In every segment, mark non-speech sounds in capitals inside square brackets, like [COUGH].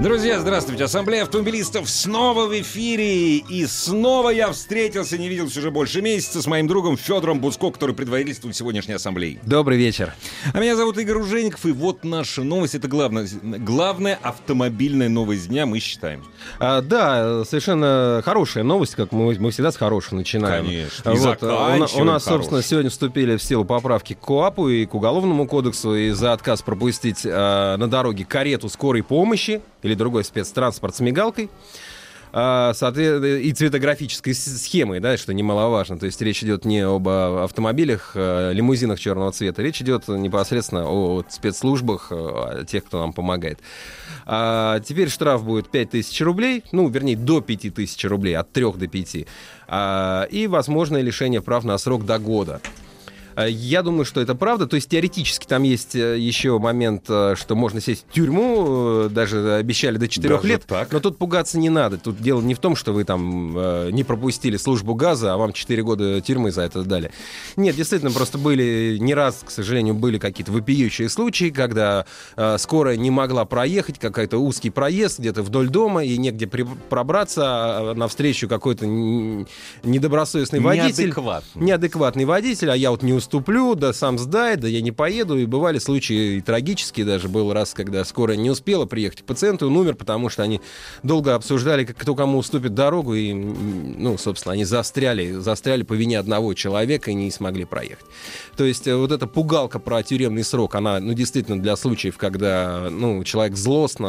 Друзья, здравствуйте. Ассамблея автомобилистов снова в эфире. И снова я встретился, не виделся уже больше месяца, с моим другом Федором Буцко, который предводительствует сегодняшней ассамблеей. Добрый вечер. А меня зовут Игорь Ужеников, и вот наша новость. Это главная, главная автомобильная новость дня, мы считаем. А, да, совершенно хорошая новость, как мы, мы всегда с хорошей начинаем. Конечно. И Вот, у, на- у нас, собственно, хорошей. сегодня вступили в силу поправки к КОАПу и к Уголовному кодексу и за отказ пропустить а, на дороге карету скорой помощи или другой спецтранспорт с мигалкой. а, и цветографической схемой, да, что немаловажно. То есть речь идет не об а, автомобилях, а, лимузинах черного цвета, речь идет непосредственно о спецслужбах, о тех, кто нам помогает. А, теперь штраф будет 5000 рублей, ну, вернее, до 5000 рублей, от 3 до 5. А, и возможное лишение прав на срок до года. А, Я думаю, что это правда. То есть теоретически там есть э, еще момент, э, что можно сесть в тюрьму, э, даже обещали до 4 Даже лет. так? Но тут пугаться не надо. Тут дело не в том, что вы там э, не пропустили службу газа, а вам 4 года тюрьмы за это дали. Нет, действительно, просто были не раз, к сожалению, были какие-то вопиющие случаи, когда э, скорая не могла проехать, какой-то узкий проезд где-то вдоль дома, и негде при- пробраться, а навстречу какой-то недобросовестный водитель. Неадекватный. Неадекватный водитель, а я вот не уступлю, да сам сдай, да я не поеду. И бывали случаи и трагические даже. Был раз, когда скорая не успела приехать к пациенту, он умер, потому что они долго обсуждали, кто кому уступит дорогу, и, ну, собственно, они застряли, застряли по вине одного человека и не смогли проехать. То есть э, вот эта пугалка про тюремный срок, она, ну, действительно, для случаев, когда, ну, человек злостно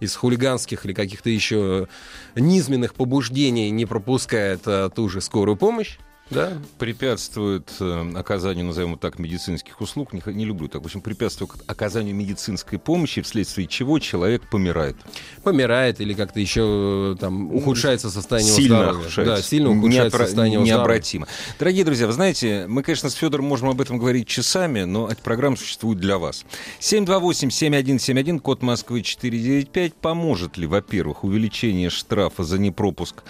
э, из хулиганских или каких-то еще низменных побуждений не пропускает э, ту же скорую помощь, да, Препятствует э, оказанию, назовем так, медицинских услуг. Не, не люблю так. В общем, препятствует оказанию медицинской помощи, вследствие чего человек помирает. помирает или как-то еще э, там ухудшается состояние сильно здоровья. ухудшается. Да, сильно ухудшается Неотра- состояние его здоровья. Необратимо. Дорогие друзья, вы знаете, мы, конечно, с Федором можем об этом говорить часами, но эта программа существует для вас. 728-7171, код Москвы 495. Поможет ли, во-первых, увеличение штрафа за непропуск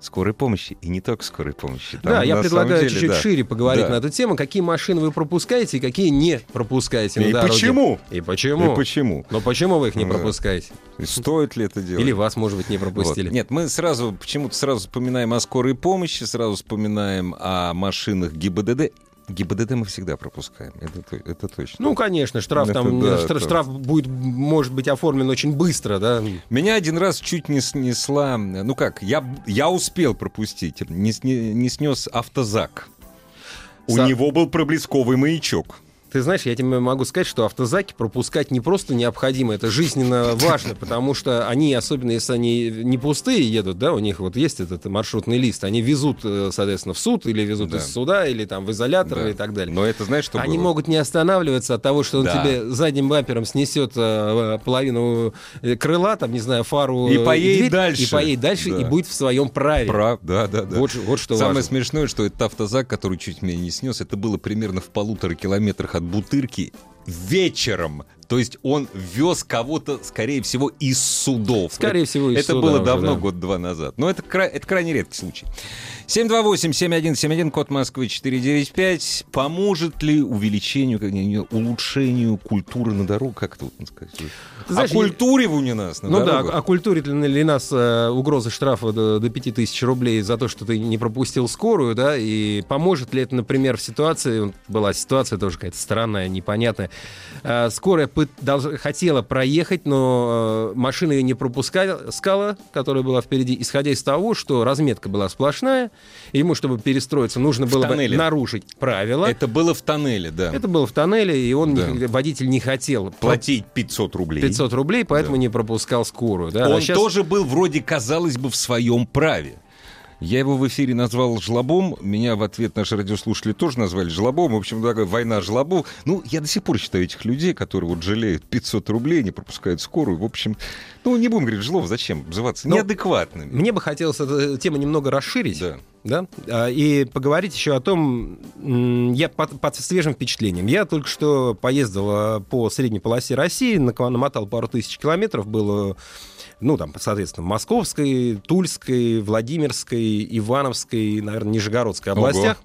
скорой помощи? И не только скорой помощи. Там, Да, я предлагаю деле, чуть-чуть да. шире поговорить Да. на эту тему. Какие машины вы пропускаете и какие не пропускаете И на дороге. почему? И почему? И почему? Но почему вы их не Да. пропускаете? И стоит ли это делать? Или вас, может быть, не Вот. пропустили? Нет, мы сразу, почему-то сразу вспоминаем о скорой помощи, сразу вспоминаем о машинах ГИБДД. ГИБДД мы всегда пропускаем, это, то- это точно. Ну, конечно, штраф Это там, да, штраф, это- штраф будет, может быть оформлен очень быстро, да? Меня один раз чуть не снесла, ну как, я, я успел пропустить, не, сне- не снес автозак. У него был проблесковый маячок. Ты знаешь, я тебе могу сказать, что автозаки пропускать не просто необходимо, это жизненно важно, потому что они, особенно если они не пустые едут, да, у них вот есть этот маршрутный лист, они везут, э, соответственно, в суд или везут Да. из суда, или там в изолятор Да. и так далее. Но это знаешь, что Они было? могут не останавливаться от того, что он Да. тебе задним бампером снесет э, половину э, крыла, там, не знаю, фару. И поедет дверь, дальше. И поедет дальше, Да. и будет в своем праве. Прав, да, да, да. Вот, вот что Самое важно. смешное, что этот автозак, который чуть меня не снес, это было примерно в полутора километрах от Бутырки вечером. То есть он вез кого-то, скорее всего, из судов. Скорее Это- всего, из Это суда было давно, да. год-два назад. Но это, это крайне редкий случай. 728-7171, код Москвы 495. Поможет ли увеличению, не- улучшению культуры на дорогу? Как вот сказать? Знаешь, О культуре у нас на Ну да, дорогах. оккультурит ли, нас э, угроза штрафа до, до 5000 рублей за то, что ты не пропустил скорую, да, и поможет ли это, например, в ситуации, была ситуация тоже какая-то странная, непонятная, Э, скорая хотела проехать, но э, машина ее не пропускала, скала, которая была впереди, исходя из того, что разметка была сплошная, ему, чтобы перестроиться, нужно было бы нарушить правила. Это было в тоннеле, да. Это было в тоннеле, и он, Да. не- водитель не хотел Платить 500 рублей. 500 рублей, поэтому Да. не пропускал скорую. Да. Он А щас- тоже был вроде, казалось бы, в своем праве. Я его в эфире назвал жлобом. Меня в ответ наши радиослушатели тоже назвали жлобом. В общем, такая война жлобов. Ну, я до сих пор считаю этих людей, которые вот жалеют 500 рублей, не пропускают скорую. В общем, ну, не будем говорить жлоб, зачем обзываться Ну, неадекватными. Мне бы хотелось эту тему немного расширить. Да. Да? А, И поговорить еще о том, я под, под свежим впечатлением. Я только что поездил а, по средней полосе России, намотал пару тысяч километров, было, ну, там, соответственно, Московской, Тульской, Владимирской, Ивановской, наверное, Нижегородской Ого. областях.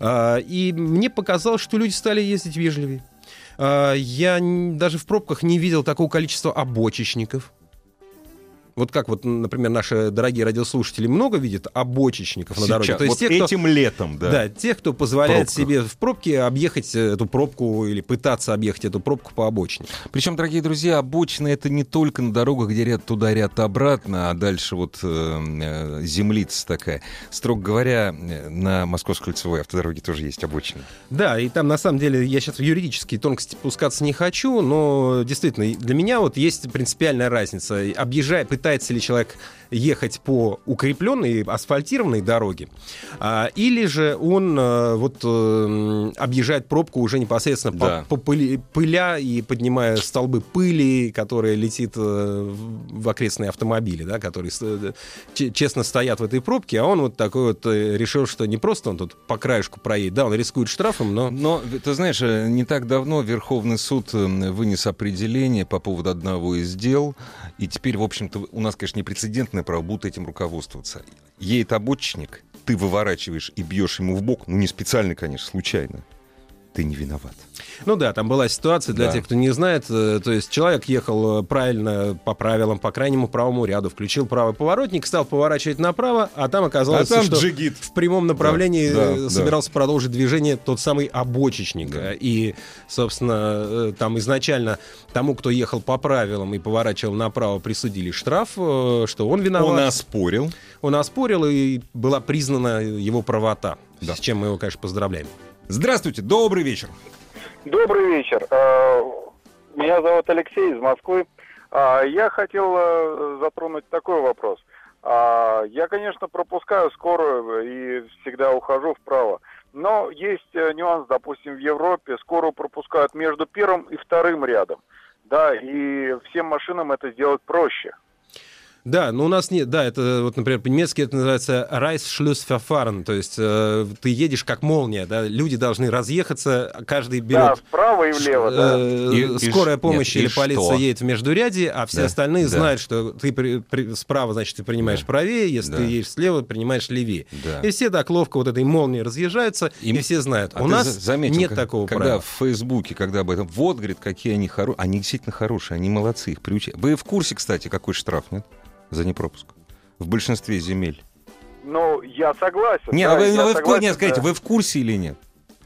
А, И мне показалось, что люди стали ездить вежливее. А, Я даже в пробках не видел такого количества обочечников. Вот как вот, например, наши дорогие радиослушатели много видят обочечников на дороге. То есть вот кто, этим летом, да. да. тех, кто позволяет Пробках. себе в пробке объехать эту пробку или пытаться объехать эту пробку по обочине. Причем, дорогие друзья, обочины это не только на дорогах, где ряд туда, ряд обратно, а дальше вот э, э, землица такая. Строго говоря, э, на Московской кольцевой автодороге тоже есть обочины. Да, и там на самом деле я сейчас в юридические тонкости пускаться не хочу, но действительно для меня вот есть принципиальная разница. Объезжая, пытается ли человек ехать по укрепленной асфальтированной дороге, а, или же он а, вот э, объезжает пробку уже непосредственно по- Да. по, пыли- пыля и поднимая столбы пыли, которая летит э, в окрестные автомобили, да, которые честно стоят в этой пробке, а он вот такой вот э, решил, что не просто он тут по краешку проедет, да, он рискует штрафом, но Но, ты знаешь, э, не так давно Верховный суд э, вынес определение по поводу одного из дел, и теперь, в общем-то, у нас, конечно, не прецедентное право, будут этим руководствоваться. Едет обочечник, ты выворачиваешь и бьешь ему в бок, ну не специально, конечно, случайно. Ты не виноват. Ну да, там была ситуация, для Да. тех, кто не знает, э, то есть человек ехал э, правильно по правилам, по крайнему правому ряду, включил правый поворотник, стал поворачивать направо, а там оказалось, А там что джигит. в прямом направлении Да, э, да, собирался продолжить движение тот самый обочечник. Да. И, собственно, там изначально тому, кто ехал по правилам и поворачивал направо, присудили штраф, что он виноват. Он оспорил. Он оспорил, и была признана его правота. Да. С чем мы его, конечно, поздравляем. Здравствуйте, добрый вечер. Добрый вечер. Э, Меня зовут Алексей из Москвы. А, Я хотел э, затронуть такой вопрос. А, Я, конечно, пропускаю скорую и всегда ухожу вправо. Но есть э, нюанс, допустим, в Европе скорую пропускают между первым и вторым рядом. Да, и всем машинам это сделать проще. Да, но у нас нет, да, это вот, например, по-немецки это называется Reißschlussverfahren, то есть э, ты едешь как молния, да, люди должны разъехаться, каждый Да, берет вправо и влево, да. э, И- и скорая ш- помощь нет, и или полиция что? едет в междуряде, а все Да, остальные да. знают, что ты при- при- справа, значит, ты принимаешь Да. правее, если Да. ты едешь слева, принимаешь левее. Да. И все так ловко вот этой молнией разъезжаются, Им- и все знают. А у нас за- заметил, нет как- такого когда правила. в Фейсбуке, когда об этом, вот, говорит, какие они хорошие. Они действительно хорошие, они молодцы, их приучают. Вы в курсе, кстати, какой штраф, нет? За непропуск. В большинстве земель. Ну, я согласен. Нет, да, а вы, я вы в, согласен, нет, скажите, да. вы в курсе или нет?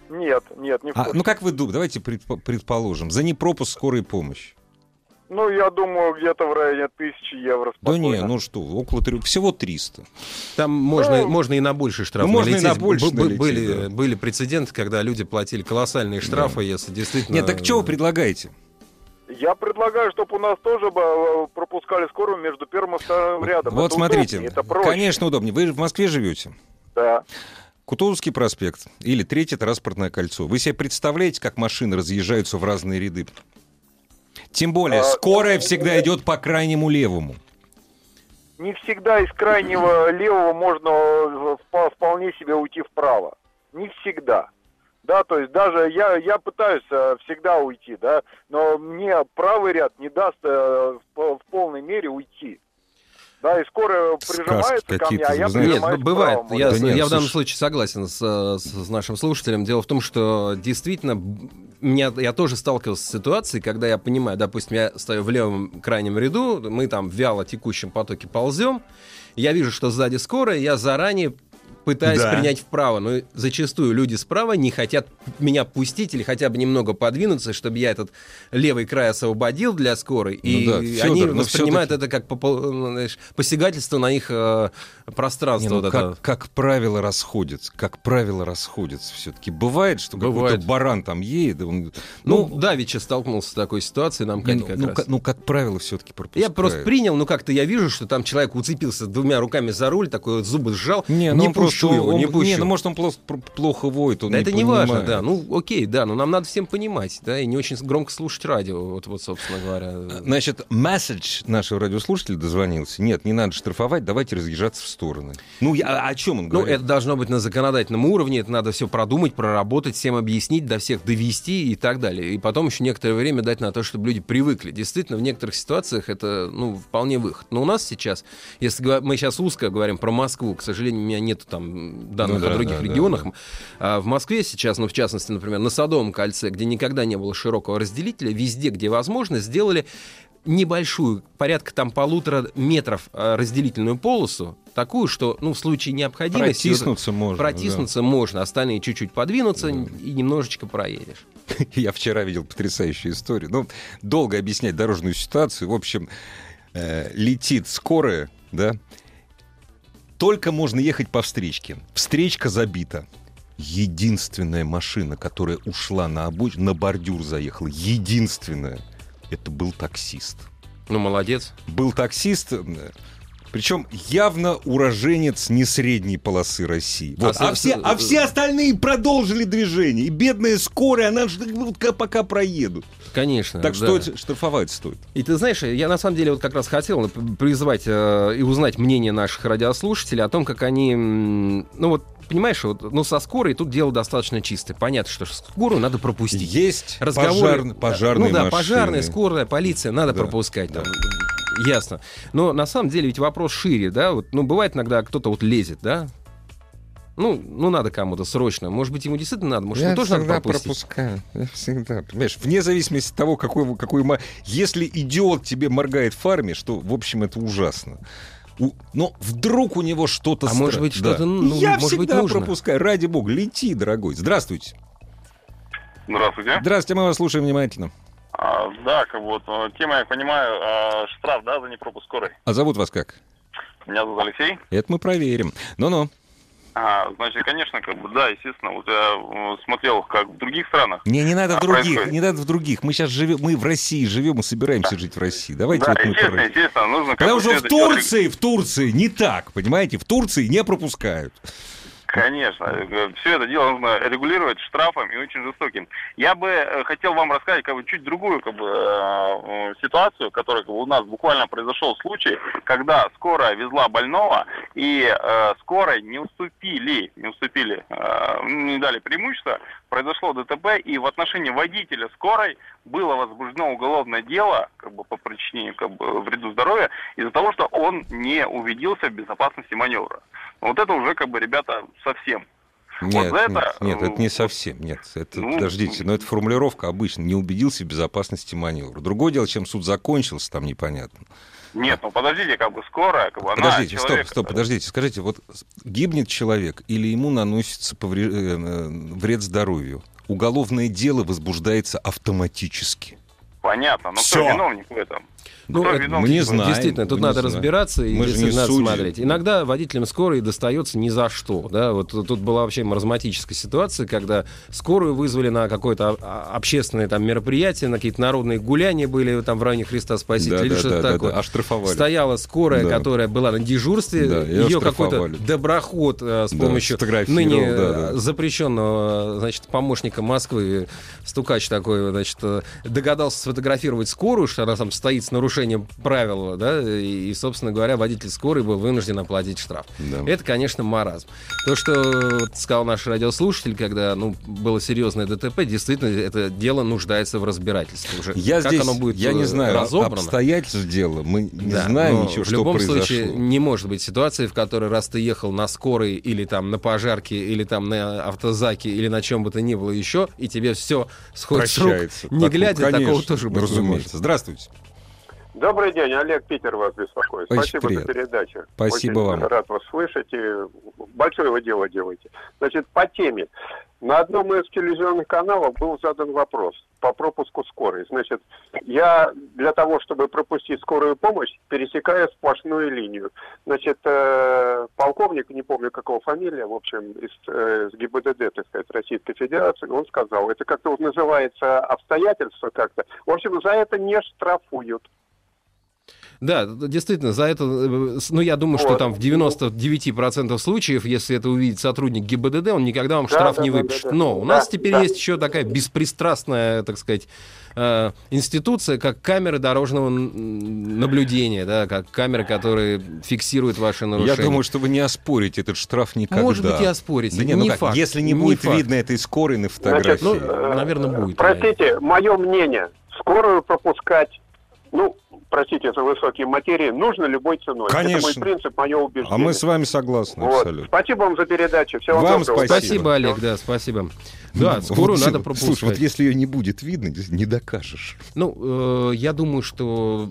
Нет, нет, не в А, курсе. ну как вы думаете, давайте предпо- предположим, за непропуск скорой помощи. Ну, я думаю, где-то в районе тысячи евро Да спокойно. не, ну что, около трех, всего 300. Там можно, Ну, можно и на больший штраф ну, можно и налететь. на больший Б- б- налететь, были, да. были прецеденты, когда люди платили колоссальные штрафы, если действительно... Нет, так что вы предлагаете? Я предлагаю, чтобы у нас тоже бы, э, пропускали скорую между первым и вторым рядом. вот Это смотрите, удобнее, это проще. конечно удобнее. Вы в Москве живете? Да. Кутузовский проспект или Третье транспортное кольцо. Вы себе представляете, как машины разъезжаются в разные ряды? Тем более, А, скорая ну, всегда идет по крайнему левому. Не всегда из крайнего левого можно э, впо- вполне себе уйти вправо. Не всегда. Да, то есть даже я, я пытаюсь э, всегда уйти, да, но мне правый ряд не даст э, в, в полной мере уйти. Да, и скорая Сказки прижимается ко мне, а я знаете. Нет, бывает. правому. Я, Да нет, я в данном случае согласен с, э, с- с нашим слушателем. Дело в том, что действительно меня, я тоже сталкивался с ситуацией, когда я понимаю, допустим, я стою в левом крайнем ряду, мы там в вяло текущем потоке ползем, я вижу, что сзади скорая, я заранее пытаюсь Да. принять вправо, но зачастую люди справа не хотят меня пустить или хотя бы немного подвинуться, чтобы я этот левый край освободил для скорой, и да, они Фёдор, но воспринимают всё-таки- это как ну, знаешь, посягательство на их э, пространство. Не, ну, вот как, это. как правило, расходятся. Как правило, расходятся все-таки. Бывает, что какой-то баран там едет. Он, Ну, ну, Давича столкнулся с такой ситуацией, нам Катя ну, как ну, раз. ка- ну, как правило, все-таки Я пропускают. просто принял, ну как-то я вижу, что там человек уцепился двумя руками за руль, такой вот зубы сжал. Не, ну не он просто, пущу его, он- не пущу. Не, ну может он плохо, плохо воет, он Да не это не важно, да. Ну, окей, да, но нам надо всем понимать, да, и не очень громко слушать радио, вот, вот собственно говоря. Значит, месседж нашего радиослушателя дозвонился. Нет, не надо штрафовать, давайте разъезжаться в стороны. Ну, я, о чем он Ну, говорит? это должно быть на законодательном уровне, это надо все продумать, проработать, всем объяснить, до всех довести и так далее. И потом еще некоторое время дать на то, чтобы люди привыкли. Действительно, в некоторых ситуациях это, ну, вполне выход. Но у нас сейчас, если мы сейчас узко говорим про Москву, к сожалению, у меня нет там данных Ну да, о других да, да, регионах. А в Москве сейчас, ну, в частности, например, на Садовом кольце, где никогда не было широкого разделителя, везде, где возможно, сделали небольшую, порядка там полутора метров э, разделительную полосу, такую, что, ну, в случае необходимости... Протиснуться можно. Протиснуться можно, остальные чуть-чуть подвинутся и немножечко проедешь. да. [LAUGHS] Я вчера видел потрясающую историю. Ну, долго объяснять дорожную ситуацию. В общем, э, летит скорая, да, только можно ехать по встречке. Встречка забита. Единственная машина, которая ушла на обочину, на бордюр заехала, единственная, это был таксист. Ну, молодец. Был таксист, причем явно уроженец не средней полосы России. Вот. А А, все, а все остальные продолжили движение. И бедная скорая, она пока проедут. Конечно. Так да. что это штрафовать стоит. И ты знаешь, я на самом деле вот как раз хотел призвать э, и узнать мнение наших радиослушателей о том, как они, ну вот, понимаешь, вот, ну со скорой тут дело достаточно чистое. Понятно, что скорую надо пропустить. Есть разговоры. пожар- пожарные Ну да, машины. пожарная, скорая, полиция, надо Да, пропускать. да. там. Ясно. Но на самом деле ведь вопрос шире, да? Вот, ну, бывает иногда кто-то вот лезет, да? Ну, ну, надо кому-то срочно. Может быть, ему действительно надо, может, ему тоже надо пропустить. пропускаю. Я всегда. Понимаешь, вне зависимости от того, какой, вы- какой... ма- Если идиот тебе моргает фарме, что, в общем, это ужасно. У- Но вдруг у него что-то А стра- может быть, Да. что-то, ну, Я может быть, всегда нужно. пропускаю. Ради бога, лети, дорогой. Здравствуйте. Здравствуйте. Здравствуйте, мы вас слушаем внимательно. А, да, как вот э, тема, я понимаю, а, штраф, да, за непропуск скорой. А зовут вас как? Меня зовут Алексей. Это мы проверим. Ну-ну. А, значит, конечно, как бы, да, естественно, вот я э, смотрел, как в других странах. Не, не надо в других, происходит? не надо в других. Мы сейчас живем, мы в России живем и собираемся жить в России. Давайте да, вот мы естественно, про- естественно, нужно... Потому бы что в Турции, в Турции не так, понимаете? В Турции не пропускают. Конечно, все это дело нужно регулировать штрафом и очень жестоким. Я бы э, хотел вам рассказать как бы чуть другую как бы э, ситуацию, которая как бы, у нас буквально произошел случай, когда скорая везла больного и э, скорой не уступили, не уступили, э, не дали преимущества, произошло ДТП и в отношении водителя скорой было возбуждено уголовное дело как бы по причинению как бы вреду здоровья из-за того, что он не убедился в безопасности маневра. Вот это уже как бы ребята совсем. Нет, за это, нет, нет, это не э, совсем. Нет, это, ну, подождите, но это формулировка обычно. Не убедился в безопасности маневра. Другое дело, чем суд закончился, там непонятно. Нет, ну подождите, как бы скорая, как бы она Подождите, человек- стоп, стоп, подождите. Скажите, вот гибнет человек или ему наносится повре- э, э, вред здоровью? Уголовное дело возбуждается автоматически. Понятно, но Всё. кто виновник в этом? Ну, Кто это мы не знаем. Действительно, тут надо знаем. разбираться и Мы же не надо судьи. смотреть. Иногда водителям скорой достается ни за что. Да? Вот тут была вообще маразматическая ситуация, когда скорую вызвали на какое-то а- общественное там, мероприятие, на какие-то народные гуляния были там в районе Христа Спасителя Да, или да, что-то да, да, такое. да, оштрафовали. Стояла скорая, Да. которая была на дежурстве, Да, ее какой-то доброход э, с Да, помощью сфотографировал, ныне да, да. э, запрещенного значит, помощника Москвы, стукач такой, значит, э, догадался сфотографировать скорую, что она там стоит с нарушением правил, да, и, собственно говоря, водитель скорой был вынужден оплатить штраф. Да. Это, конечно, маразм. То, что вот сказал наш радиослушатель, когда ну, было серьезное ДТП, действительно, это дело нуждается в разбирательстве уже. Я как здесь, оно будет я не э, знаю, разобрано. обстоятельств дела. Мы не Да, знаем ничего, в что любом произошло. случае не может быть ситуации, в которой раз ты ехал на скорой или там на пожарке или там на автозаке или на чем бы то ни было еще, и тебе все сходит с рук, не Так, ну, глядя, такого конечно, тоже быть разумеется. Здравствуйте. Добрый день, Олег Питер вас беспокоит. Очень Спасибо приятно. за передачу. Спасибо Очень вам. рад вас слышать. И большое вы дело делаете. Значит, по теме. На одном из телевизионных каналов был задан вопрос по пропуску скорой. Значит, я для того, чтобы пропустить скорую помощь, пересекаю сплошную линию. Значит, э, полковник, не помню какого фамилия, в общем, из, э, из ГИБДД, так сказать, Российской Федерации, он сказал, это как-то вот называется обстоятельства как-то. В общем, за это не штрафуют. Да, действительно, за это, э, ну, я думаю, что Вот. там в 99% случаев, если это увидит сотрудник ГИБДД, он никогда вам Да, штраф да, не да, выпишет. да, да. Но у Да, нас теперь да. есть еще такая беспристрастная, так сказать, э, институция, как камеры дорожного наблюдения, да, как камеры, которые фиксируют ваши нарушения. Я думаю, что вы не оспорите этот штраф никогда. Может быть, и оспорите. Да не, ну как, факт, если не, не будет факт. видно этой скорой на фотографии. ну, наверное, будет. Простите, мое мнение. Скорую пропускать, ну, простите за высокие материи, нужно любой ценой. Конечно. Это мой принцип, мое убеждение. а мы с вами согласны Вот. абсолютно. Спасибо вам за передачу. Всего Вам доброго. спасибо. Спасибо, Олег, да, спасибо. Да, Ну, скорую вот, надо Слушай, пропускать. вот если ее не будет видно, не докажешь. Ну, э, я думаю, что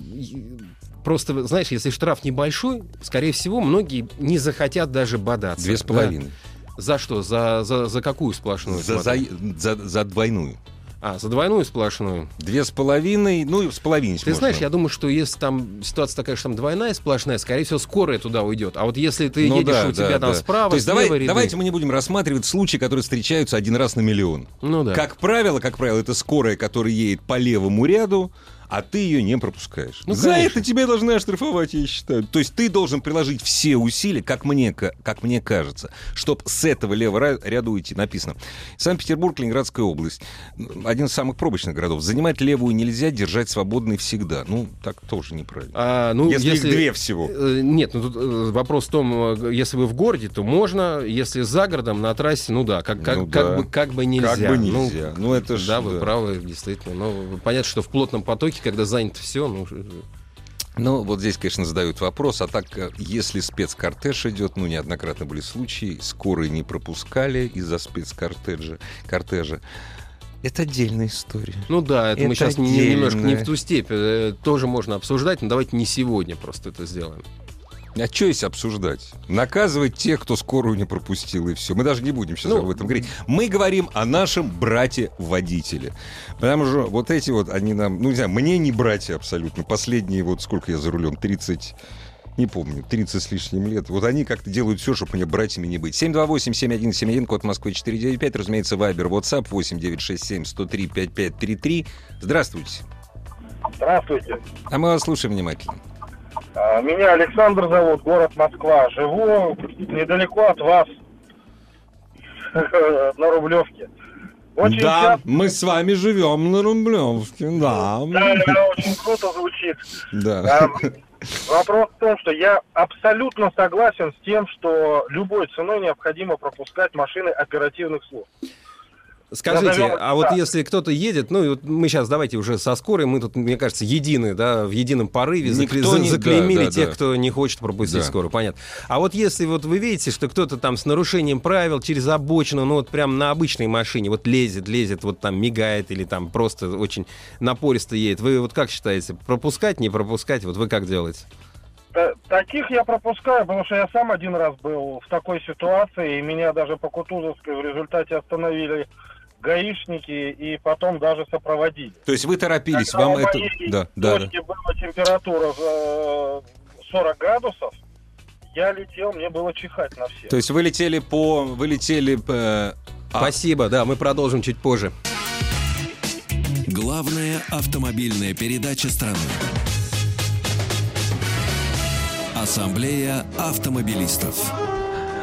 просто, знаешь, если штраф небольшой, скорее всего, многие не захотят даже бодаться. Две с Да. половиной. За что? За, за, за какую сплошную? За, за, за, за двойную. А, за двойную сплошную. Две с половиной, ну, и с половиной Ты знаешь, я думаю, что если там ситуация такая, что там двойная сплошная, скорее всего, скорая туда уйдет. А вот если ты Ну едешь, да, у тебя да, там да. справа, То есть давай, ряды. давайте мы не будем рассматривать случаи, которые встречаются один раз на миллион. Ну да. Как правило, как правило, это скорая, которая едет по левому ряду, а ты ее не пропускаешь. Ну, За конечно. это тебя должны оштрафовать, я считаю. То есть ты должен приложить все усилия, как мне, ка- как мне кажется, чтобы с этого левого ряда уйти. Написано. Санкт-Петербург, Ленинградская область. Один из самых пробочных городов. Занимать левую нельзя, держать свободной всегда. Ну, так тоже неправильно. А, ну, если, их две всего. Э, Нет, ну тут э, вопрос в том, э, если вы в городе, то можно, если за городом, на трассе, ну да, как, как, Ну как, да. бы, как бы нельзя. Как бы Ну, нельзя. Ну, это ж, да, вы да. правы, действительно. Но понятно, что в плотном потоке, когда занято все, ну, э, Ну, вот здесь, конечно, задают вопрос, а так, э, если спецкортеж идет, ну, неоднократно были случаи, скорые не пропускали из-за спецкортежа, кортежа. Это отдельная история. ну да, это, мы Это сейчас не- не- немножко не в ту степь. э, Тоже можно обсуждать, но давайте не сегодня просто это сделаем. А что есть обсуждать? Наказывать тех, кто скорую не пропустил, и все. Мы даже не будем сейчас Ну, об этом говорить. Мы говорим о нашем брате-водителе. Потому что вот эти вот, они нам, ну, не знаю, мне не братья абсолютно. Последние, вот сколько я за рулем, 30... Не помню, 30 с лишним лет. Вот они как-то делают все, чтобы мне братьями не быть. 728-7171, код Москвы 495, разумеется, Вайбер, WhatsApp 8967-103-5533. Здравствуйте. Здравствуйте. А мы вас слушаем внимательно. А, Меня Александр зовут, город Москва. Живу недалеко от вас, [LAUGHS] на Рублевке. Очень да, часто, мы с вами живем на Рублевске, да. да, да, очень круто звучит. Да. А, Вопрос в том, что я абсолютно согласен с тем, что любой ценой необходимо пропускать машины оперативных служб. Скажите, а вот если кто-то едет, ну и вот мы сейчас давайте уже со скорой, мы тут, мне кажется, едины, да, в едином порыве Никто закле- не- заклеймили да, да, тех, да. кто не хочет пропустить Да. скорую, понятно. А вот если вот вы видите, что кто-то там с нарушением правил через обочину, ну вот прям на обычной машине, вот лезет, лезет, вот там мигает или там просто очень напористо едет, вы вот как считаете, пропускать, не пропускать, вот вы как делаете? Та- Таких я пропускаю, потому что я сам один раз был в такой ситуации, и меня даже по Кутузовской в результате остановили гаишники и потом даже сопроводили. То есть вы торопились, Когда вам у это... Да, да, да. была температура э, 40 градусов, я летел, мне было чихать на всех. То есть вы летели по... Вы летели по... а, Спасибо, да, мы продолжим чуть позже. Главная автомобильная передача страны. Ассамблея автомобилистов.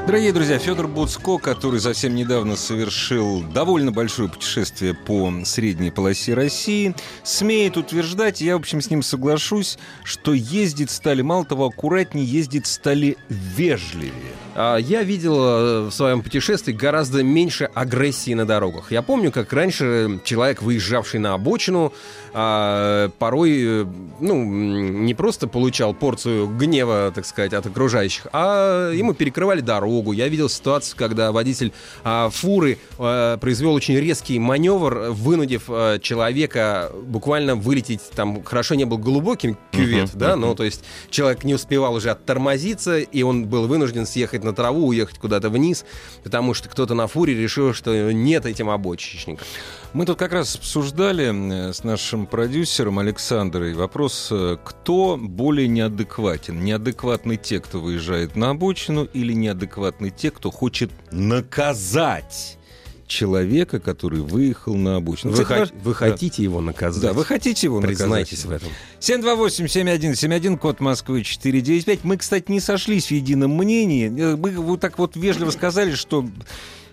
Дорогие друзья, Федор Буцко, который совсем недавно совершил довольно большое путешествие по средней полосе России, смеет утверждать, я, в общем, с ним соглашусь, что ездить стали, мало того, аккуратнее, ездить стали вежливее. А, Я видел э, в своем путешествии гораздо меньше агрессии на дорогах. Я помню, как раньше человек, выезжавший на обочину, а, порой, э, ну, не просто получал порцию гнева, так сказать, от окружающих, а ему перекрывали дорогу, дорогу. Я видел ситуацию, когда водитель а, фуры а, произвел очень резкий маневр, вынудив а, человека буквально вылететь, там хорошо не был глубоким кювет, Мгм, да, мгм. ну то есть человек не успевал уже оттормозиться, и он был вынужден съехать на траву, уехать куда-то вниз, потому что кто-то на фуре решил, что нет этим обочечников. Мы тут как раз обсуждали э, с нашим продюсером Александрой вопрос, э, кто более неадекватен. Неадекватны те, кто выезжает на обочину, или неадекватны те, кто хочет наказать человека, который выехал на обочину. Вы, Кстати, хо- вы да. хотите его наказать? Да, вы хотите его наказать? Признайтесь в этом. 728-7171, код Москвы 495. Мы, кстати, не сошлись в едином мнении. Э, Мы вот так вот вежливо сказали, что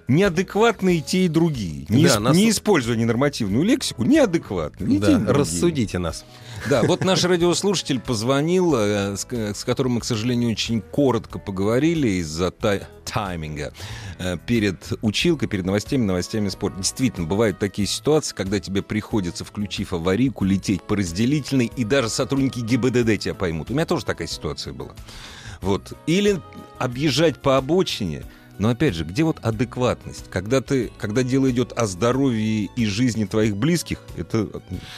неадекватны и те, и другие. Не, Да, ис- нас- не используя ненормативную лексику, неадекватны. и Да, другие. рассудите нас. Да, вот наш радиослушатель позвонил, э, с, к- с которым мы, к сожалению, очень коротко поговорили из-за тай- тайминга э, перед училкой, перед новостями, новостями спорта. Действительно, бывают такие ситуации, когда тебе приходится, включив аварийку, лететь по разделительной, и даже сотрудники ГИБДД тебя поймут. У меня тоже такая ситуация была. Вот. Или объезжать по обочине, но опять же, где вот адекватность? Когда, ты, когда дело идет о здоровье и жизни твоих близких, это,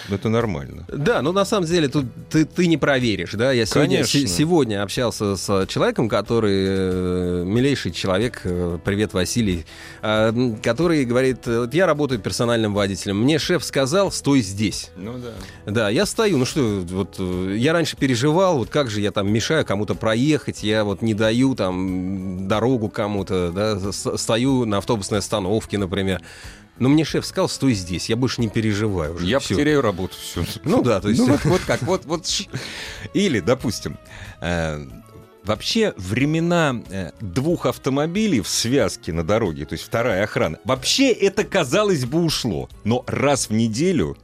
это нормально. Да, ну на самом деле тут ты, ты не проверишь, да. Я сегодня, се- сегодня общался с человеком, который э, милейший человек, э, привет, Василий, э, который говорит: «Вот я работаю персональным водителем. Мне шеф сказал, стой здесь. Ну да. Да, я стою, ну что, вот э, я раньше переживал, вот как же я там мешаю кому-то проехать, я вот не даю там дорогу кому-то, да, стою на автобусной остановке, например. Но мне шеф сказал, стой здесь, я больше не переживаю уже. Я Всё. потеряю работу все. Ну да, то есть... Ну [LAUGHS] вот, вот как, вот, вот. Или, допустим, э, вообще времена э, двух автомобилей в связке на дороге, то есть вторая охрана, вообще это, казалось бы, ушло. Но раз в неделю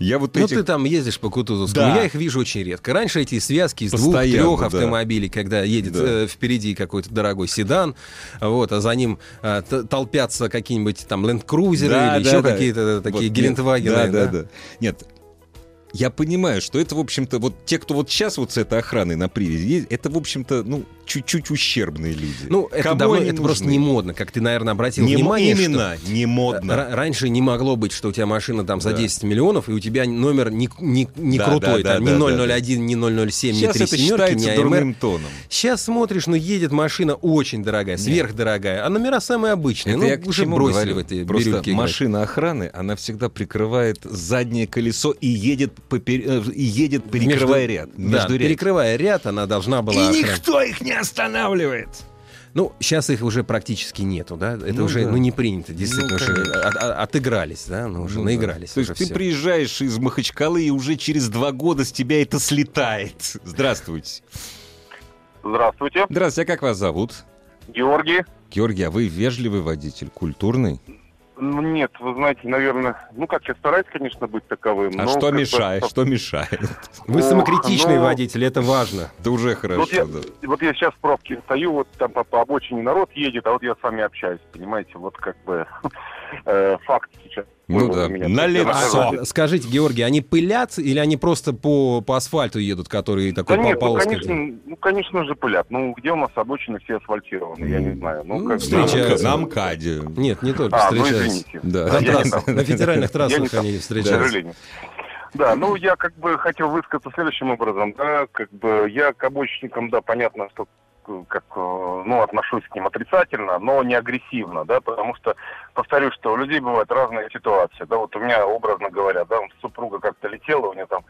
я вот Ну, этих... ты там ездишь по Кутузовскому. Да. Я их вижу очень редко. Раньше эти связки из двух-трех да. автомобилей, когда едет Да. э, впереди какой-то дорогой седан, вот, а за ним э, толпятся какие-нибудь там ленд-крузеры Да, или да, еще да. какие-то такие Вот, гелендвагены. нет, Да, да, да. Нет, я понимаю, что это, в общем-то, вот те, кто вот сейчас вот с этой охраной на привязи, это, в общем-то, ну, чуть-чуть ущербные люди. Ну, это, Кому давно, это просто не модно, как ты, наверное, обратил Не внимание. что именно, не модно. ра- Раньше не могло быть, что у тебя машина там за Да. 10 миллионов, и у тебя номер не, не, не Да, крутой, да, там, да, ни да, да. 001, ни 007, Сейчас ни 3 это семерки, ни АМР. тоном. Сейчас смотришь, ну едет машина очень дорогая, сверхдорогая, а номера самые обычные. Это ну, я к уже чему бросили говорю? в эти Просто бирюльки играть. машина охраны, она всегда прикрывает заднее колесо и едет, попер- э, и едет перекрывая Между- ряд. Да, между ряд. перекрывая ряд, она должна была... И охранять. никто их не останавливает. Ну, сейчас их уже практически нету, да? Это Ну уже да. ну, не принято, действительно, Ну, уже от- от- отыгрались, да? Ну, уже Ну наигрались. да. То есть ты приезжаешь из Махачкалы, и уже через два года с тебя это слетает. Здравствуйте. Здравствуйте, Здравствуйте, а как вас зовут? Георгий. Георгий, а вы вежливый водитель, культурный? Ну, Нет, вы знаете, наверное, ну как, я стараюсь, конечно, быть таковым. А но что мешает? Что мешает? Вы Ох, самокритичный ну- водитель, это важно. Да уже Вот хорошо, я, да. вот я сейчас в пробке стою, вот там по, по обочине народ едет, а вот я с вами общаюсь, понимаете, вот как бы [LAUGHS] э, факт сейчас. Ну да, на лицо. А, скажите, Георгий, они пылятся или они просто по, по асфальту едут, который Да такой по нет, ну, полоской? конечно, ну, конечно же пылят. Ну, где у нас обочины все асфальтированы, я не знаю. Ну, Ну, как бы- На встречаются. МК- На МКАДе. Нет, не только А, ну, встречаются. извините. Да. На, трасс- на федеральных трассах они К встречаются. сожалению. Да, ну я как бы хотел высказаться следующим образом, да, как бы я к обочинникам, да, понятно, что как, э, ну, отношусь к ним отрицательно, но не агрессивно, да, потому что, повторюсь, что у людей бывают разные ситуации, да, вот у меня, образно говоря, да, супруга как-то летела, у нее там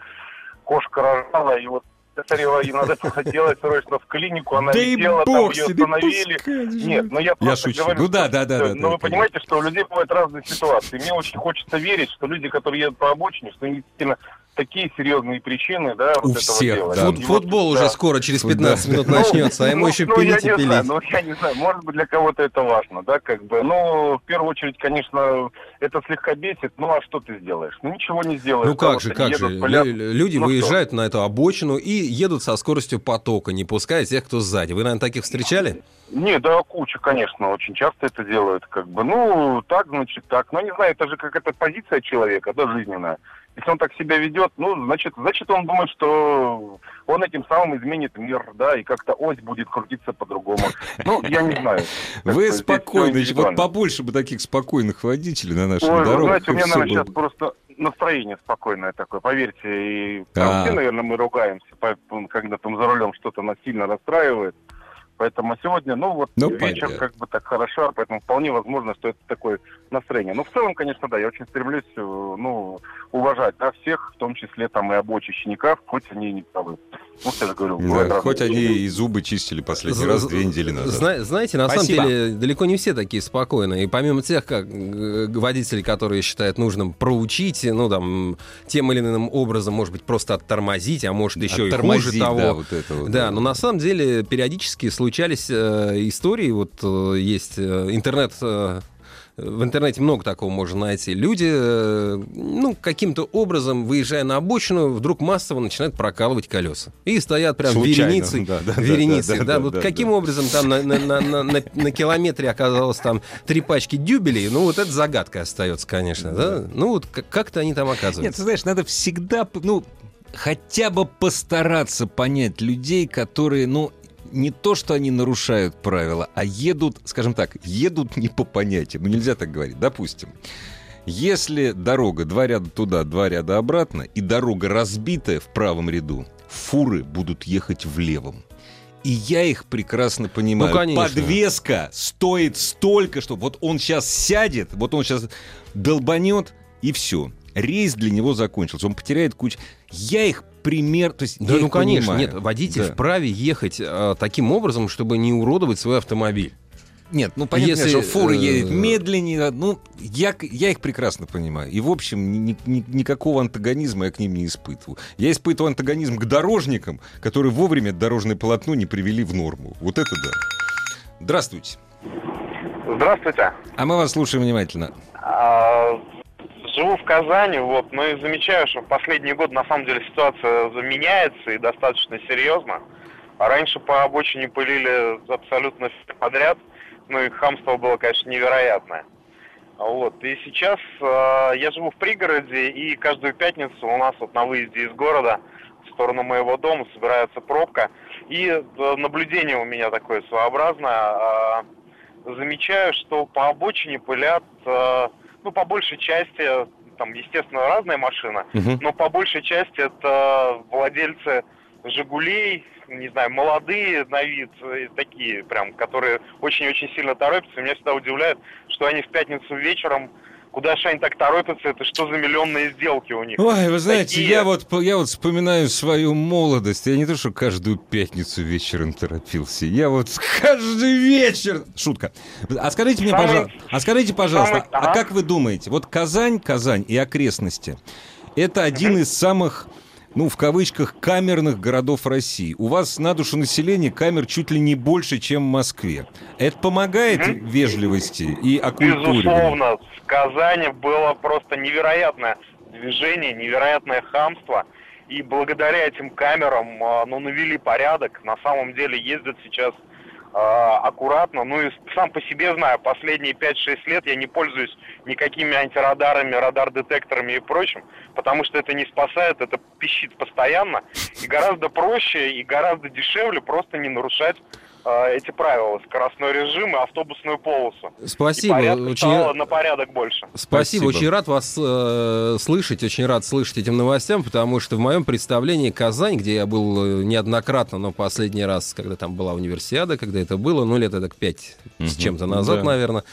кошка рожала, и вот повторила, ей надо [LAUGHS] было делать срочно в клинику, она Да и летела, там бог ее остановили. пускай. Нет, ну я Я просто шучу. говорю, Ну да, да, да, да, Но да, вы понимаете, что у людей бывают разные ситуации. Мне очень хочется верить, что люди, которые едут по обочине, что у них действительно такие серьезные причины, да, У вот этого всех, дела. да. Фут- И вот, футбол да. уже скоро, через Да. 15 минут Ну, начнется, а ему ну, еще ну, пилить я и не знаю, пилить. ну, я не знаю, может быть, для кого-то это важно, да, как бы. Ну, в первую очередь, конечно, это слегка бесит. Ну, а что ты сделаешь? Ну, ничего не сделаешь. Ну как же, как же. Лю- Люди Ну выезжают на эту обочину и едут со скоростью потока, не пуская тех, кто сзади. Вы, наверное, таких встречали? Не, да, куча, конечно, очень часто это делают, как бы, ну, так, значит, так, ну, не знаю, это же какая-то позиция человека, да, жизненная. Если он так себя ведет, ну, значит, значит, он думает, что он этим самым изменит мир, да, и как-то ось будет крутиться по-другому. Ну, я не знаю. [LAUGHS] Вы спокойны, вот побольше бы таких спокойных водителей на наших Ой, дорогах. знаете, у меня, наверное, сейчас просто настроение спокойное такое, поверьте. И А. там все, наверное, мы ругаемся, когда там за рулем что-то нас сильно расстраивает. Поэтому сегодня, ну вот, Ну, вечер понятно. как бы так хорошо, поэтому вполне возможно, что это такое настроение. Но в целом, конечно, да, я очень стремлюсь, э, ну, уважать, да, всех, в том числе там и обочечников, хоть они и не правы. Ну, я же говорю, Да, хоть они и зубы чистили последний раз две недели назад. Зна- знаете, на Спасибо. самом деле далеко не все такие спокойные. И помимо тех, как водителей, которые считают нужным проучить, ну там тем или иным образом, может быть, просто оттормозить, а может еще и хуже того. да, вот это вот. Да, но на самом деле периодически случались э, истории, вот э, есть э, интернет... в интернете много такого можно найти. Люди, ну, каким-то образом, выезжая на обочину, вдруг массово начинают прокалывать колеса. И стоят прям Случайно, вереницей. да, да, да, вереницей, да, да, да, вот да, каким да. образом там на, на- на- на- на- на километре оказалось там три пачки дюбелей, ну, вот это загадка остается, конечно, да? Ну, вот как- как-то они там Нет, оказываются. ты знаешь, надо всегда, ну, хотя бы постараться понять людей, которые, ну, не то, что они нарушают правила, а едут, скажем так, едут не по понятиям. Ну, нельзя так говорить. Допустим, если дорога два ряда туда, два ряда обратно, и дорога разбитая в правом ряду, фуры будут ехать в левом. И я их прекрасно понимаю. Ну, конечно. Подвеска стоит столько, что вот он сейчас сядет, вот он сейчас долбанет, и все. Рейс для него закончился. Он потеряет кучу. Я их пример... То есть Да, я ну конечно, понимаю. нет, водитель Да. вправе ехать э, таким образом, чтобы не уродовать свой автомобиль. Нет, ну понятно, Если, что фура э, едет медленнее. Ну, я, я их прекрасно понимаю. И, в общем, ни- ни- никакого антагонизма я к ним не испытываю. Я испытываю антагонизм к дорожникам, которые вовремя дорожное полотно не привели в норму. Вот это да. Здравствуйте. Здравствуйте. А мы вас слушаем внимательно. А, Живу в Казани, вот, но и замечаю, что в последние годы на самом деле ситуация меняется и достаточно серьезно. А раньше по обочине пылили абсолютно подряд, ну и хамство было, конечно, невероятное. Вот. И сейчас э, я живу в пригороде, и каждую пятницу у нас вот на выезде из города в сторону моего дома собирается пробка. И э, наблюдение у меня такое своеобразное. Э, замечаю, что по обочине пылят, э, ну, по большей части, там, естественно, разная машина, но по большей части это владельцы «Жигулей», не знаю, молодые на вид, э, такие прям, которые очень-очень сильно торопятся. Меня всегда удивляет, что они в пятницу вечером, куда же они так торопятся, это что за миллионные сделки у них? Ой, вы знаете, Такие- я вот, я вот вспоминаю свою молодость. Я не то, что каждую пятницу вечером торопился. Я вот каждый вечер... Шутка. А скажите мне, Самый- пожалуйста, а скажите, пожалуйста, самый- а ага. как вы думаете, вот Казань, Казань и окрестности, это один из самых ну, в кавычках, камерных городов России. У вас на душу населения камер чуть ли не больше, чем в Москве. Это помогает вежливости и окультуриванию? Безусловно, в Казани было просто невероятное движение, невероятное хамство. И благодаря этим камерам, а, ну, навели порядок. На самом деле ездят сейчас аккуратно. Ну и сам по себе знаю, последние 5-6 лет я не пользуюсь никакими антирадарами, радар-детекторами и прочим, потому что это не спасает, это пищит постоянно. И гораздо проще и гораздо дешевле просто не нарушать эти правила, скоростной режим и автобусную полосу. Спасибо, И порядка очень- стало на порядок больше. Спасибо. Спасибо. очень рад вас э, слышать, очень рад слышать этим новостям, потому что в моем представлении Казань, где я был э, неоднократно, но последний раз, когда там была универсиада, когда это было, ну, лет так пять с Мгм. чем-то назад, Да. наверное, э,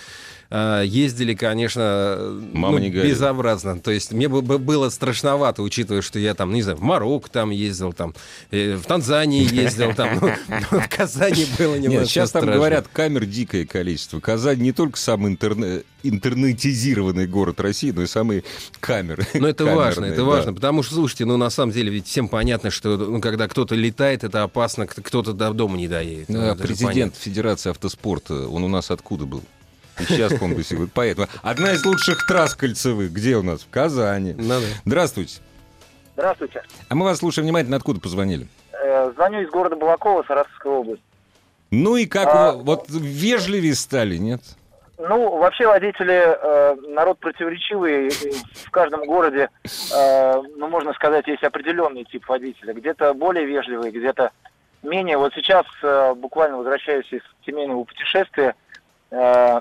ездили, конечно, э, Мама ну, не безобразно. То есть мне бы бы было страшновато, учитывая, что я там, не знаю, в Марокко там ездил, там, э, в Танзании ездил, там, ну, [LAUGHS] ну, в Казани было немножко Нет, сейчас там говорят, камер дикое количество. Казань не только самый интерне- интернетизированный город России, но и самый камер. Ну, это важно, это да. важно, потому что, слушайте, ну, на самом деле, ведь всем понятно, что, ну, когда кто-то летает, это опасно, кто-то до дома не доедет. Ну, президент Федерации автоспорта, он у нас откуда был? И сейчас в конкурсе будет. Поэтому одна из лучших трасс кольцевых. Где у нас? В Казани. Ну да. Здравствуйте. Здравствуйте. А мы вас слушаем внимательно. Откуда позвонили? Э, Звоню из города Балакова, Саратовской области. Ну и как А, вы- вот вежливее стали, нет? Ну, вообще водители э, народ противоречивый. В каждом городе, э, ну, можно сказать, есть определенный тип водителя. Где-то более вежливый, где-то менее. Вот сейчас, э, буквально возвращаясь из семейного путешествия, э,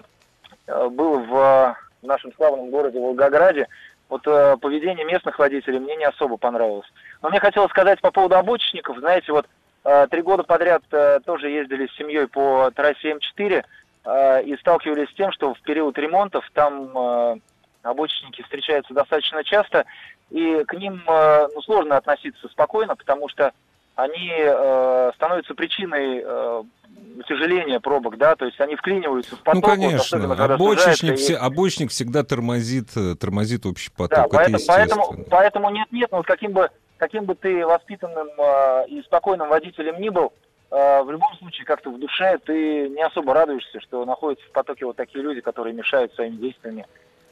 был в нашем славном городе Волгограде. Вот э, поведение местных водителей мне не особо понравилось. Но мне хотелось сказать по поводу обочечников. Знаете, вот э, три года подряд э, тоже ездили с семьей по трассе М4 э, и сталкивались с тем, что в период ремонтов там э, обочечники встречаются достаточно часто, и к ним э, ну, сложно относиться спокойно, потому что они э, становятся причиной э, утяжеления пробок, да, то есть они вклиниваются в поток. ну, вот конечно. особенно когда обочечник, сужается, и- все- обочечник всегда тормозит, э, тормозит общий поток. да, Это поэтому, поэтому, естественно. поэтому нет, нет, ну вот каким бы, каким бы ты воспитанным э, и спокойным водителем ни был, э, в любом случае как-то в душе ты не особо радуешься, что находятся в потоке вот такие люди, которые мешают своими действиями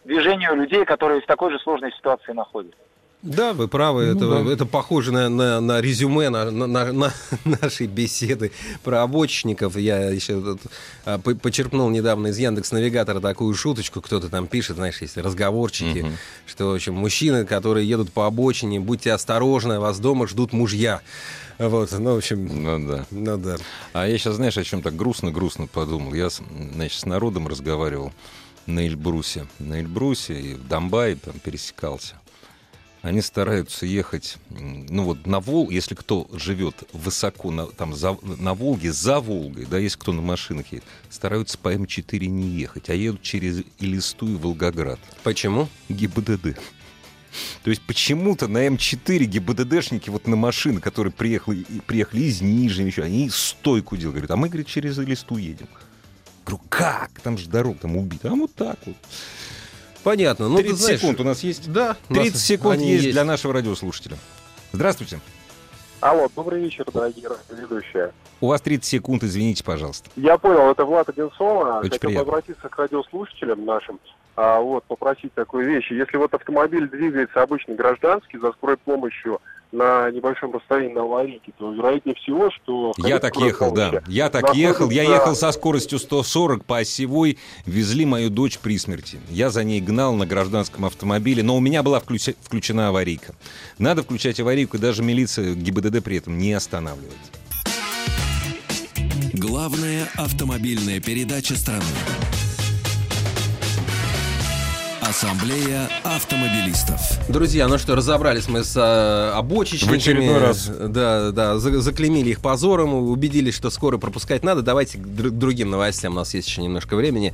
движению людей, которые в такой же сложной ситуации находятся. Да, вы правы. это, Ну да. это похоже на, на, на резюме на, на- на- на [LAUGHS] нашей беседы про обочечников. Я еще тут, а, по- почерпнул недавно из Яндекс Навигатора такую шуточку. Кто-то там пишет, знаешь, есть разговорчики, Мгм. что, в общем, мужчины, которые едут по обочине, будьте осторожны, вас дома ждут мужья. Вот, ну, в общем, Ну да. ну да. А я сейчас, знаешь, о чем так грустно-грустно подумал. Я, с- значит, с народом разговаривал на Эльбрусе. На Эльбрусе и в Донбай там пересекался. Они стараются ехать, ну вот на Вол, если кто живет высоко на, там за- на Волге, за Волгой, да, если кто на машинах едет, стараются по М4 не ехать, а едут через Илисту и Волгоград. Почему? ГИБДД. То есть почему-то на М4 ГИБДДшники вот на машины, которые приехали, приехали из Нижнего, еще, они стойку делают. Говорят, а мы, говорит, через Элисту едем. Говорю, как? Там же дорога, там убита. А вот так вот. Понятно. Ну, 30 ты знаешь, секунд у нас есть? Да. у нас 30 секунд они есть, для нашего радиослушателя. Здравствуйте. Алло, добрый вечер, дорогие радиоведущие. У вас 30 секунд, извините, пожалуйста. Я понял, это Влад Одинцова. Очень Хотел приятно. обратиться к радиослушателям нашим. А, вот, попросить такую вещь. Если вот автомобиль двигается обычно гражданский за скорой помощью на небольшом расстоянии на аварийке, то вероятнее всего, что... Я так ехал, да. Я так ехал. Я ехал со скоростью 140 по осевой. Везли мою дочь при смерти. Я за ней гнал на гражданском автомобиле, но у меня была включа- включена аварийка. Надо включать аварийку, и даже милиция ГИБДД при этом не останавливает. Главная автомобильная передача страны. Ассамблея автомобилистов. Друзья, ну что, разобрались мы с э, обочечниками. В очередной раз. Да, да, за- заклеймили их позором, убедились, что скоро пропускать надо. Давайте к др- другим новостям, у нас есть еще немножко времени.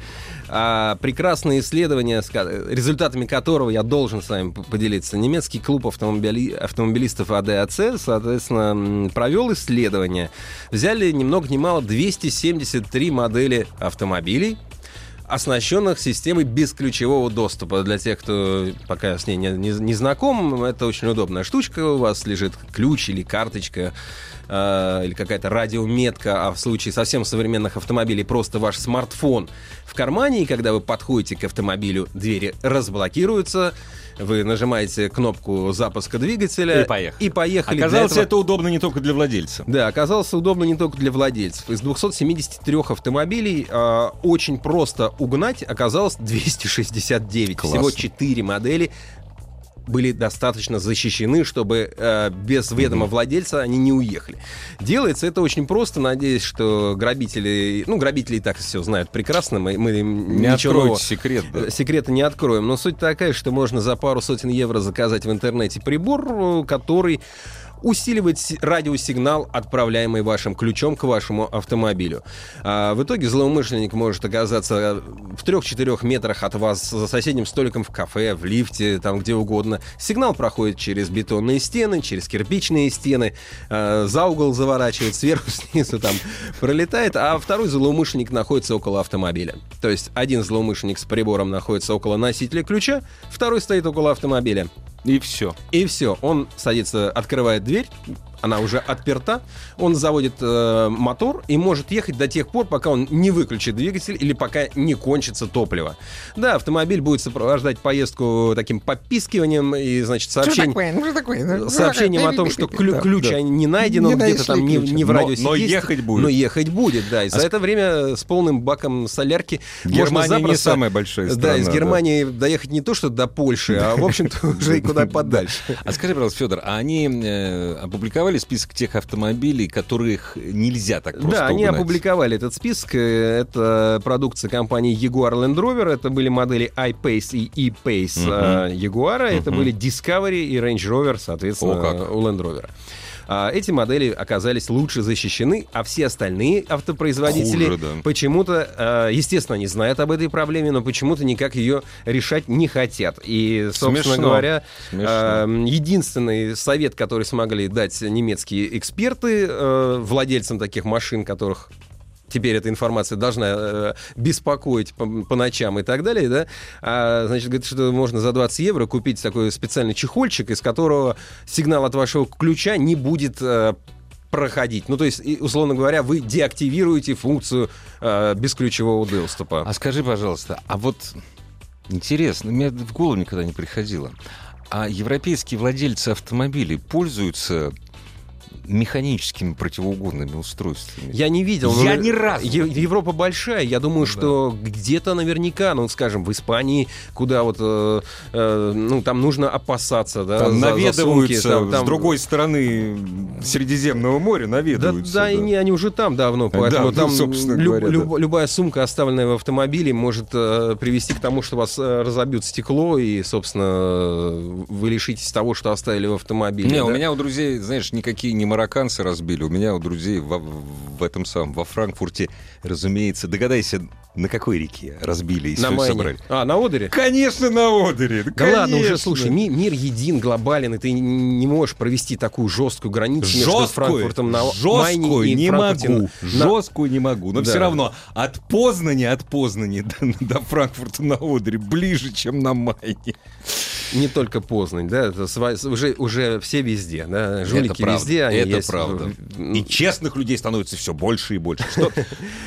А, прекрасное исследование, с результатами которого я должен с вами поделиться. Немецкий клуб автомобили- автомобилистов АДАЦ, соответственно, провел исследование. Взяли ни много ни мало 273 модели автомобилей, оснащенных системой бесключевого доступа. Для тех, кто пока с ней не, не- не знаком, это очень удобная штучка. У вас лежит ключ или карточка, э, или какая-то радиометка, а в случае совсем современных автомобилей просто ваш смартфон в кармане, и когда вы подходите к автомобилю, двери разблокируются, вы нажимаете кнопку запуска двигателя И поехали. И поехали. Оказалось, этого- это удобно не только для владельца. да, оказалось удобно не только для владельцев. Из 273 автомобилей э, очень просто угнать оказалось 269. Классно. Всего 4 модели были достаточно защищены, чтобы э, без ведома владельца они не уехали. Делается это очень просто. Надеюсь, что грабители... Ну, грабители и так все знают прекрасно. Мы, мы им Не ничего нового- секрет. да. Э, Секрета не откроем, но суть такая, что можно за пару сотен евро заказать в интернете прибор, э, который усиливает си- радиосигнал, отправляемый вашим ключом к вашему автомобилю. А в итоге злоумышленник может оказаться в 3-4 метрах от вас за соседним столиком в кафе, в лифте, там где угодно. Сигнал проходит через бетонные стены, через кирпичные стены, э, за угол заворачивает, сверху, [LAUGHS] снизу там пролетает, а второй злоумышленник находится около автомобиля. То есть один злоумышленник с прибором находится около носителя ключа, второй стоит около автомобиля. И все. И все, он садится, открывает дверь, она уже отперта, он заводит э, мотор и может ехать до тех пор, пока он не выключит двигатель или пока не кончится топливо. Да, автомобиль будет сопровождать поездку таким попискиванием и, значит, сообщением, сообщением о том, что клю- ключ да. не найден, он где-то там не, не в Но- радиусе но действия. ехать будет. Но ехать будет, да. И А за с- это время с полным баком солярки Германия можно не самая большая Да, страна, из да. Германии доехать не то, что до Польши, а, в общем-то, [LAUGHS] уже и куда [LAUGHS] подальше. А скажи, пожалуйста, Федор, а они э, опубликовали список тех автомобилей, которых нельзя так просто Да, они угнать? опубликовали этот список. Э, Это продукция компании Jaguar Land Rover. Это были модели I-Pace и E-Pace э, Jaguar. Это Мгм. были Discovery и Range Rover, соответственно, О, как. у Land Rover. А, Эти модели оказались лучше защищены, а все остальные автопроизводители Хуже, да. почему-то, э, естественно, они знают об этой проблеме, но почему-то никак ее решать не хотят. И, собственно Смешно. говоря, Смешно. э, единственный совет, который смогли дать немецкие эксперты владельцам таких машин, которых теперь эта информация должна э, беспокоить по, по ночам и так далее, да, а, значит, говорит, что можно за 20 евро купить такой специальный чехольчик, из которого сигнал от вашего ключа не будет э, проходить. Ну, то есть, условно говоря, вы деактивируете функцию э, бесключевого доступа. А скажи, пожалуйста, а вот интересно, мне в голову никогда не приходило. А европейские владельцы автомобилей пользуются механическими противоугонными устройствами? Я не видел. но Я ни разу. Е- Европа большая. Я думаю, Да. что где-то наверняка, ну, скажем, в Испании, куда вот, э, э, ну, там нужно опасаться, да, Там за- за наведываются сумки, там- там- с другой стороны Средиземного моря, Да, наведываются. да, и не, они уже там давно, поэтому Да, там ну, собственно люб- говоря, да. люб- любая сумка, оставленная в автомобиле, может э, привести к тому, что вас э, разобьют стекло, и, собственно, вы лишитесь того, что оставили в автомобиле. Не, у да. меня у друзей, знаешь, никакие не марокканцы разбили. У меня у друзей во- в этом самом, во Франкфурте, разумеется, догадайся, на какой реке разбили и на Майне. собрали. А, на Одере? Конечно, на Одере. Да ладно, уже конечно. слушай, ми- мир един, глобален, и ты не можешь провести такую жесткую границу между Жесткую, Франкфуртом на жесткую и не Франкфурте могу, на- жесткую не могу, но Да. все равно от Познани, от Познани до, до Франкфурта на Одере ближе, чем на Майне. Не только Познань, да, это уже, уже все везде, да, жулики это правда, везде, они это есть. правда. И честных людей становится все больше и больше. Что-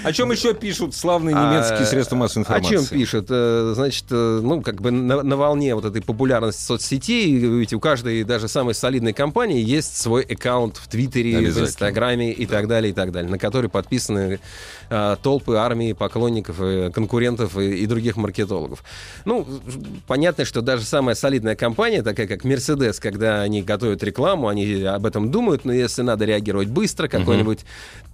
О чем еще пишут славные немецкие А, средства массовой информации? О чем пишут? Э, Значит, э, ну, как бы на, на волне вот этой популярности соцсетей, ведь у каждой, даже самой солидной компании, есть свой аккаунт в Твиттере, в. Инстаграме и так далее, и так далее, на который подписаны э, толпы армии поклонников, и конкурентов и, и других маркетологов. Ну, понятно, что даже самая солидная компания, такая как Mercedes, когда они готовят рекламу, они об этом думают, но если надо реагировать быстро, какой-нибудь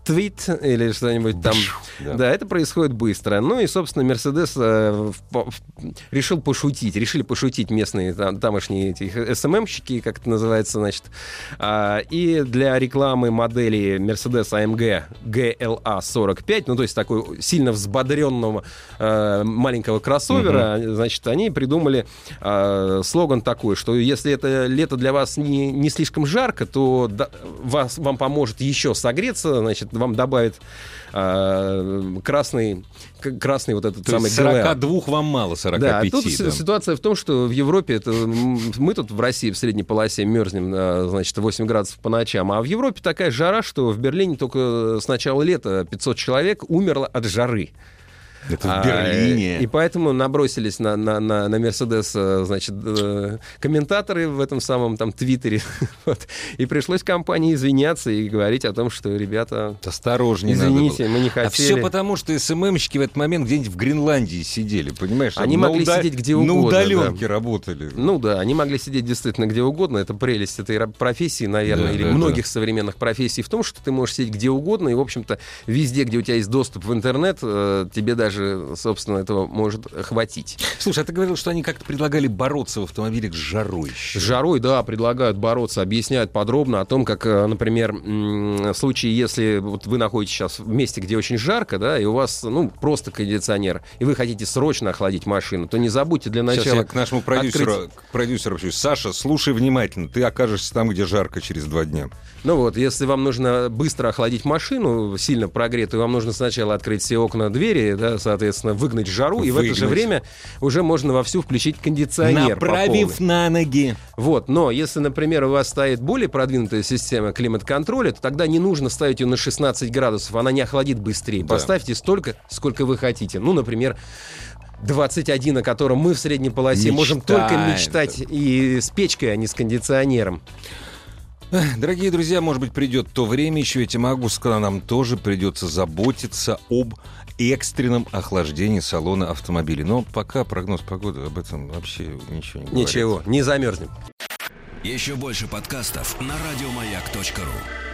твит или что-нибудь там. да. Да. это происходит быстро. Ну и, собственно, Мерседес э, решил пошутить. Решили пошутить местные там, тамошние эти СММщики, как это называется, значит. А, и для рекламы модели Mercedes AMG GLA 45, ну то есть такой сильно взбодренного э, маленького кроссовера, значит, они придумали э, слоган такой, что если это лето для вас не, не слишком жарко, то да- вас, вам поможет еще согреться, значит, вам добавит э, красный, красный вот этот То самый есть GLA. 42 вам мало, 45. Да, тут да. ситуация в том, что в Европе это мы тут в России в средней полосе мерзнем, а, значит, 8 градусов по ночам, а в Европе такая жара, что в Берлине только с начала лета 500 человек умерло от жары. Это в А, Берлине. И поэтому набросились на, на, на, на Мерседес, э, значит, э, комментаторы в этом самом там Твиттере. [LAUGHS] Вот. И пришлось компании извиняться и говорить о том, что, ребята, Осторожнее извините, мы не А хотели. все потому, что СММщики в этот момент где-нибудь в Гренландии сидели, понимаешь? Они На могли сидеть где На угодно, удаленке да. работали. Ну да, они могли сидеть действительно где угодно. Это прелесть этой профессии, наверное, Да, или да, многих современных профессий в том, что ты можешь сидеть где угодно, и, в общем-то, везде, где у тебя есть доступ в интернет, э, тебе даже, собственно, этого может хватить. Слушай, а ты говорил, что они как-то предлагали бороться в автомобилях с жарой. С жарой, да, предлагают бороться, объясняют подробно о том, как, э, например, в случае, если вот вы находитесь сейчас в месте, где очень жарко, да, и у вас, ну, просто кондиционер, и вы хотите срочно охладить машину, то не забудьте для Сейчас начала... я к нашему продюсеру, открыть- к продюсеру обращусь. Саша, слушай внимательно. Ты окажешься там, где жарко через два дня. Ну вот, если вам нужно быстро охладить машину, сильно прогретую, вам нужно сначала открыть все окна, двери, да, соответственно, выгнать жару, и в это же Выгнать. время уже можно вовсю включить кондиционер. Направив на ноги. Вот, но если, например, у вас стоит более продвинутая система климат-контроля, то тогда не нужно ставить ее на 16 градусов, она не охладит быстрее. Да. Поставьте столько, сколько вы хотите. Ну, например, 21, о котором мы в средней полосе можем Мечтаем, только мечтать и с печкой, а не с кондиционером. Дорогие друзья, может быть, придет то время еще, этим августа нам тоже придется заботиться об экстренном охлаждении салона автомобиля. Но пока прогноз погоды об этом вообще ничего не говорит. Ничего, не замерзнем. Еще больше подкастов на радиомаяк.ру.